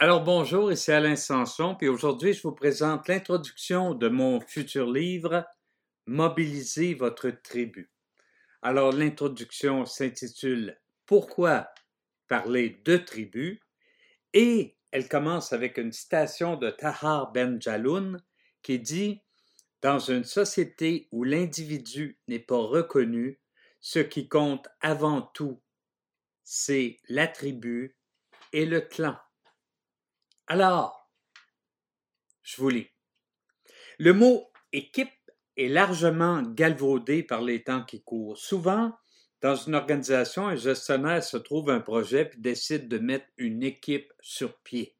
Alors bonjour, ici Alain Sanson, puis aujourd'hui je vous présente l'introduction de mon futur livre Mobilisez votre tribu. Alors l'introduction s'intitule Pourquoi parler de tribu? Et elle commence avec une citation de Tahar Ben Jaloun qui dit Dans une société où l'individu n'est pas reconnu, ce qui compte avant tout, c'est la tribu et le clan. Alors, je vous lis. Le mot équipe est largement galvaudé par les temps qui courent. Souvent, dans une organisation, un gestionnaire se trouve un projet puis décide de mettre une équipe sur pied.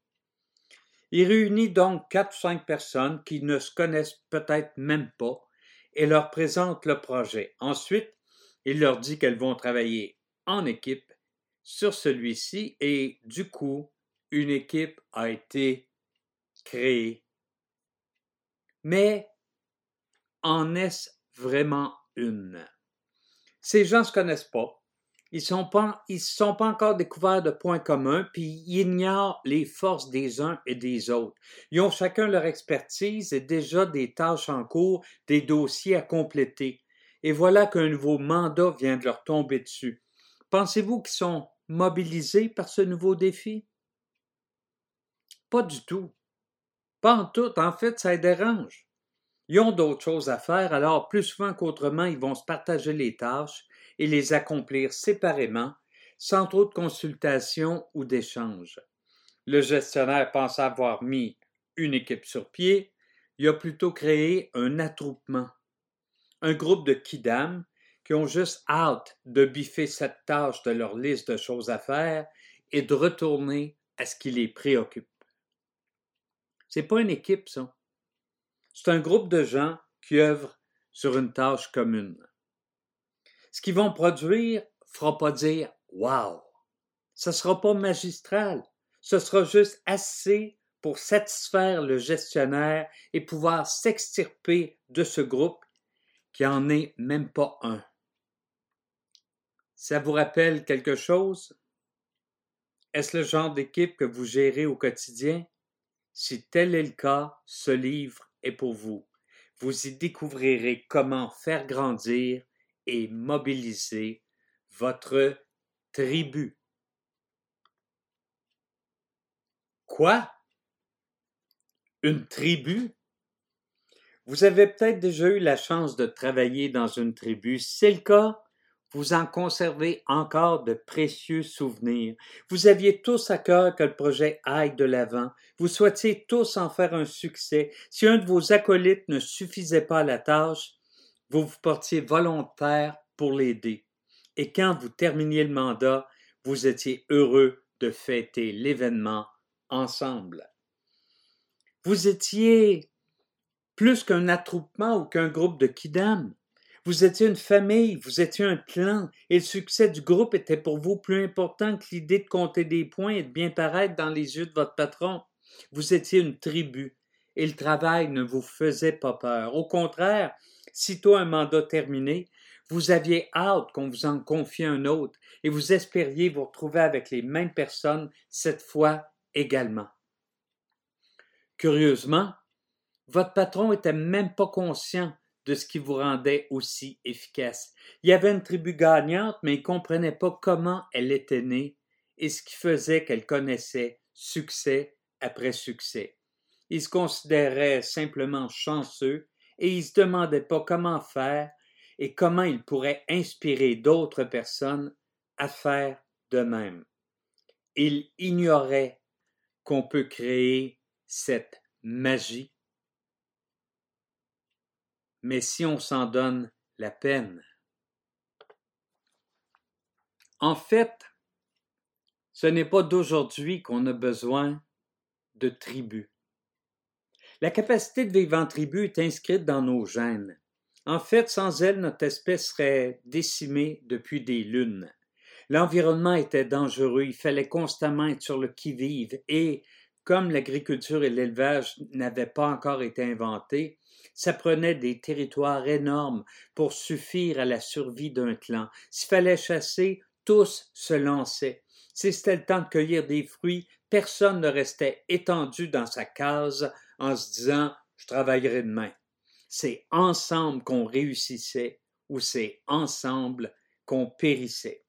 Il réunit donc quatre ou cinq personnes qui ne se connaissent peut-être même pas et leur présente le projet. Ensuite, il leur dit qu'elles vont travailler en équipe sur celui-ci et du coup, une équipe a été créée. Mais en est-ce vraiment une? Ces gens ne se connaissent pas. Ils ne pas, ils sont pas encore découverts de points communs, puis ils ignorent les forces des uns et des autres. Ils ont chacun leur expertise et déjà des tâches en cours, des dossiers à compléter. Et voilà qu'un nouveau mandat vient de leur tomber dessus. Pensez-vous qu'ils sont mobilisés par ce nouveau défi? Pas du tout. Pas en tout. En fait, ça les dérange. Ils ont d'autres choses à faire, alors plus souvent qu'autrement, ils vont se partager les tâches et les accomplir séparément, sans trop de consultation ou d'échange. Le gestionnaire pense avoir mis une équipe sur pied, il a plutôt créé un attroupement, un groupe de kidam qui ont juste hâte de biffer cette tâche de leur liste de choses à faire et de retourner à ce qui les préoccupe. C'est pas une équipe, ça. C'est un groupe de gens qui œuvrent sur une tâche commune. Ce qu'ils vont produire fera pas dire Wow! Ce sera pas magistral. Ce sera juste assez pour satisfaire le gestionnaire et pouvoir s'extirper de ce groupe qui en est même pas un. Ça vous rappelle quelque chose? Est-ce le genre d'équipe que vous gérez au quotidien? Si tel est le cas, ce livre est pour vous. Vous y découvrirez comment faire grandir et mobiliser votre tribu. Quoi? Une tribu? Vous avez peut-être déjà eu la chance de travailler dans une tribu. C'est le cas, vous en conservez encore de précieux souvenirs. Vous aviez tous à cœur que le projet aille de l'avant. Vous souhaitiez tous en faire un succès. Si un de vos acolytes ne suffisait pas à la tâche, vous vous portiez volontaire pour l'aider. Et quand vous terminiez le mandat, vous étiez heureux de fêter l'événement ensemble. Vous étiez plus qu'un attroupement ou qu'un groupe de kidam. Vous étiez une famille, vous étiez un clan, et le succès du groupe était pour vous plus important que l'idée de compter des points et de bien paraître dans les yeux de votre patron. Vous étiez une tribu, et le travail ne vous faisait pas peur. Au contraire, sitôt un mandat terminé, vous aviez hâte qu'on vous en confie un autre, et vous espériez vous retrouver avec les mêmes personnes cette fois également. Curieusement, votre patron était même pas conscient de ce qui vous rendait aussi efficace. Il y avait une tribu gagnante, mais il ne comprenait pas comment elle était née et ce qui faisait qu'elle connaissait succès après succès. Il se considérait simplement chanceux et il se demandait pas comment faire et comment il pourrait inspirer d'autres personnes à faire de même. Il ignorait qu'on peut créer cette magie mais si on s'en donne la peine. En fait, ce n'est pas d'aujourd'hui qu'on a besoin de tribus. La capacité de vivre en tribu est inscrite dans nos gènes. En fait, sans elle, notre espèce serait décimée depuis des lunes. L'environnement était dangereux, il fallait constamment être sur le qui-vive et, comme l'agriculture et l'élevage n'avaient pas encore été inventés, ça prenait des territoires énormes pour suffire à la survie d'un clan. S'il fallait chasser, tous se lançaient. Si c'était le temps de cueillir des fruits, personne ne restait étendu dans sa case en se disant je travaillerai demain. C'est ensemble qu'on réussissait ou c'est ensemble qu'on périssait.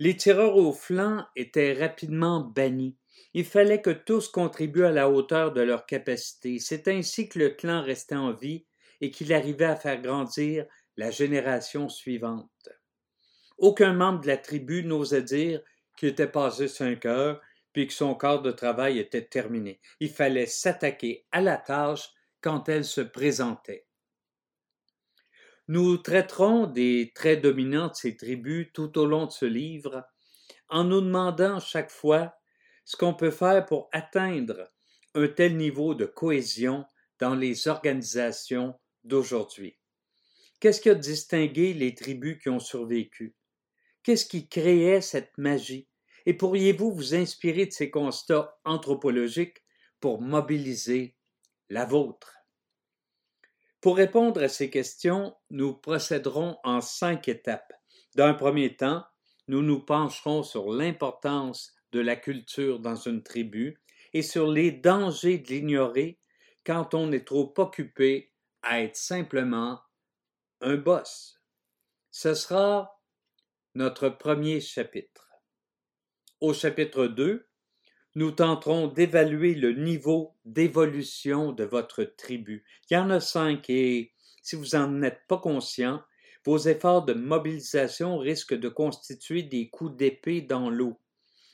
Les tireurs au flanc étaient rapidement bannis. Il fallait que tous contribuent à la hauteur de leur capacité. C'est ainsi que le clan restait en vie et qu'il arrivait à faire grandir la génération suivante. Aucun membre de la tribu n'osait dire qu'il était passé cinq heures puis que son quart de travail était terminé. Il fallait s'attaquer à la tâche quand elle se présentait. Nous traiterons des traits dominants de ces tribus tout au long de ce livre, en nous demandant chaque fois ce qu'on peut faire pour atteindre un tel niveau de cohésion dans les organisations d'aujourd'hui? Qu'est-ce qui a distingué les tribus qui ont survécu? Qu'est-ce qui créait cette magie? Et pourriez-vous vous inspirer de ces constats anthropologiques pour mobiliser la vôtre? Pour répondre à ces questions, nous procéderons en cinq étapes. D'un premier temps, nous nous pencherons sur l'importance de la culture dans une tribu et sur les dangers de l'ignorer quand on est trop occupé à être simplement un boss. Ce sera notre premier chapitre. Au chapitre 2, nous tenterons d'évaluer le niveau d'évolution de votre tribu. Il y en a cinq et si vous n'en êtes pas conscient, vos efforts de mobilisation risquent de constituer des coups d'épée dans l'eau.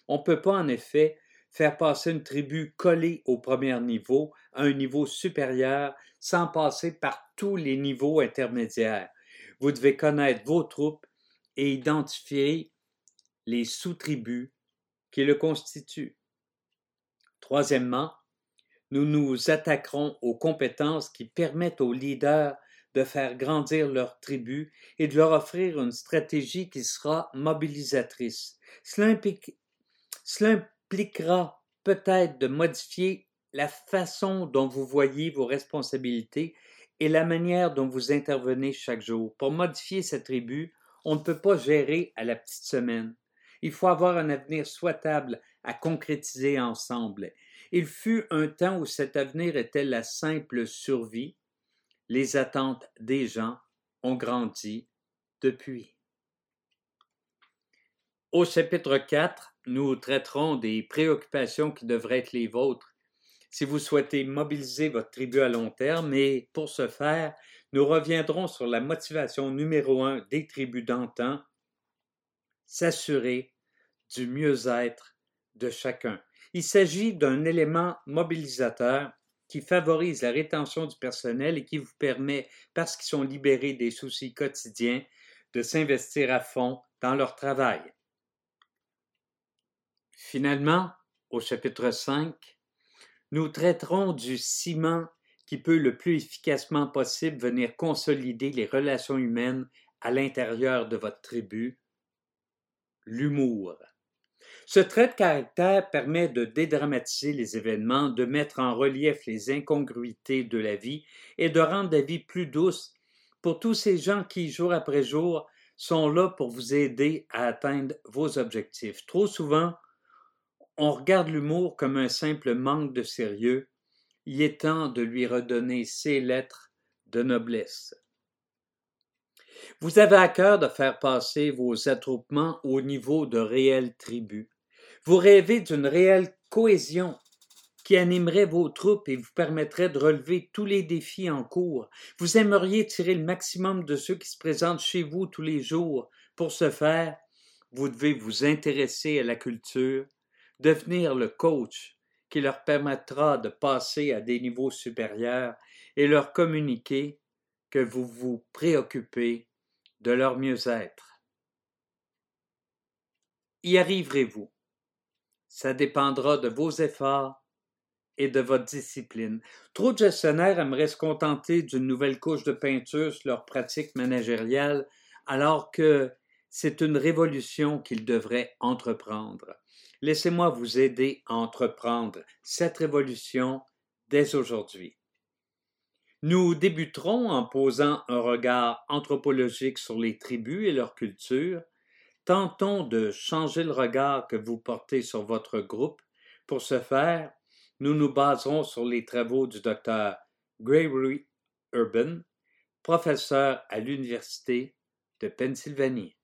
On ne peut pas en effet faire passer une tribu collée au premier niveau à un niveau supérieur sans passer par tous les niveaux intermédiaires. Vous devez connaître vos troupes et identifier les sous-tribus qui le constituent. Troisièmement, nous nous attaquerons aux compétences qui permettent aux leaders de faire grandir leur tribu et de leur offrir une stratégie qui sera mobilisatrice. Cela, cela impliquera peut-être de modifier la façon dont vous voyez vos responsabilités et la manière dont vous intervenez chaque jour. Pour modifier cette tribu, on ne peut pas gérer à la petite semaine. Il faut avoir un avenir souhaitable à concrétiser ensemble. Il fut un temps où cet avenir était la simple survie. Les attentes des gens ont grandi depuis. Au chapitre 4, nous traiterons des préoccupations qui devraient être les vôtres si vous souhaitez mobiliser votre tribu à long terme, et pour ce faire, nous reviendrons sur la motivation numéro un des tribus d'antan, s'assurer du mieux-être de chacun. Il s'agit d'un élément mobilisateur qui favorise la rétention du personnel et qui vous permet, parce qu'ils sont libérés des soucis quotidiens, de s'investir à fond dans leur travail. Finalement, au chapitre 5, nous traiterons du ciment qui peut le plus efficacement possible venir consolider les relations humaines à l'intérieur de votre tribu, l'humour. Ce trait de caractère permet de dédramatiser les événements, de mettre en relief les incongruités de la vie et de rendre la vie plus douce pour tous ces gens qui, jour après jour, sont là pour vous aider à atteindre vos objectifs. Trop souvent, on regarde l'humour comme un simple manque de sérieux, il est temps de lui redonner ses lettres de noblesse. Vous avez à cœur de faire passer vos attroupements au niveau de réelles tribus. Vous rêvez d'une réelle cohésion qui animerait vos troupes et vous permettrait de relever tous les défis en cours. Vous aimeriez tirer le maximum de ceux qui se présentent chez vous tous les jours. Pour ce faire, vous devez vous intéresser à la culture, devenir le coach qui leur permettra de passer à des niveaux supérieurs et leur communiquer que vous vous préoccupez de leur mieux-être. Y arriverez-vous? Ça dépendra de vos efforts et de votre discipline. Trop de gestionnaires aimeraient se contenter d'une nouvelle couche de peinture sur leur pratique managériale, alors que c'est une révolution qu'ils devraient entreprendre. Laissez-moi vous aider à entreprendre cette révolution dès aujourd'hui. Nous débuterons en posant un regard anthropologique sur les tribus et leur culture, Tentons de changer le regard que vous portez sur votre groupe. Pour ce faire, nous nous baserons sur les travaux du docteur Gregory Urban, professeur à l'Université de Pennsylvanie.